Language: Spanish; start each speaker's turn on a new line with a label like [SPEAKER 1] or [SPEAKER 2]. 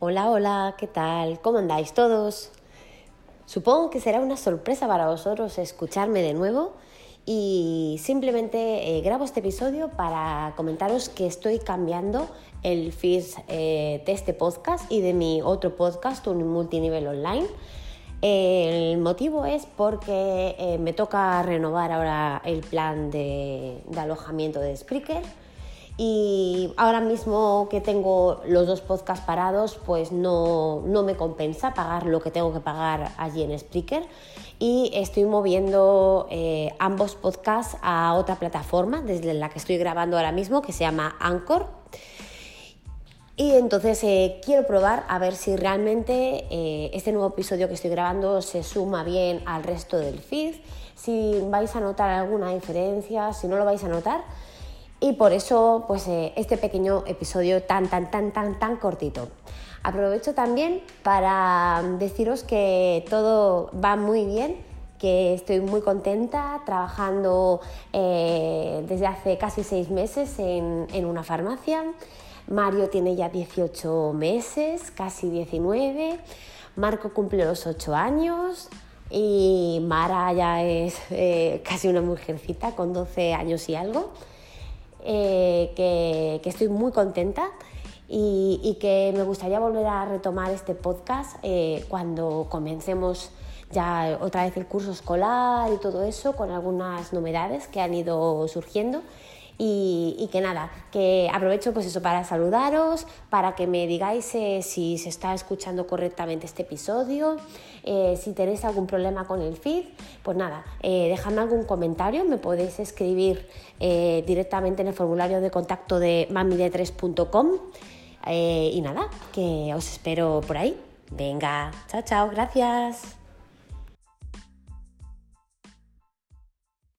[SPEAKER 1] Hola, hola, ¿qué tal? ¿Cómo andáis todos? Supongo que será una sorpresa para vosotros escucharme de nuevo y simplemente eh, grabo este episodio para comentaros que estoy cambiando el feed eh, de este podcast y de mi otro podcast, un multinivel online. El motivo es porque eh, me toca renovar ahora el plan de, de alojamiento de Spreaker y ahora mismo que tengo los dos podcasts parados, pues no, no, me compensa pagar lo que tengo que pagar allí en Spreaker y estoy moviendo eh, ambos podcasts a otra plataforma desde la que estoy grabando ahora mismo que se llama Anchor. Y entonces eh, quiero probar a ver si realmente eh, este nuevo episodio que estoy grabando se suma bien al resto del feed, si vais a notar alguna diferencia, si no lo vais a notar y por eso, pues eh, este pequeño episodio tan, tan, tan, tan, tan cortito. Aprovecho también para deciros que todo va muy bien, que estoy muy contenta trabajando eh, desde hace casi seis meses en, en, una farmacia. Mario tiene ya 18 meses, casi 19. Marco cumple los 8 años. Y Mara ya es eh, casi una mujercita con 12 años y algo. Eh, que, estoy muy contenta y, que me gustaría volver a retomar este podcast eh, cuando comencemos ya otra vez el curso escolar y todo eso, con algunas novedades que han ido surgiendo. Y, que nada, que aprovecho pues eso para saludaros, para que me digáis eh, si se está escuchando correctamente este episodio, eh, si tenéis algún problema con el feed, pues nada, eh, dejadme algún comentario, me podéis escribir directamente en el formulario de contacto de mamide3.com y nada, que os espero por ahí. Venga, chao, chao, gracias.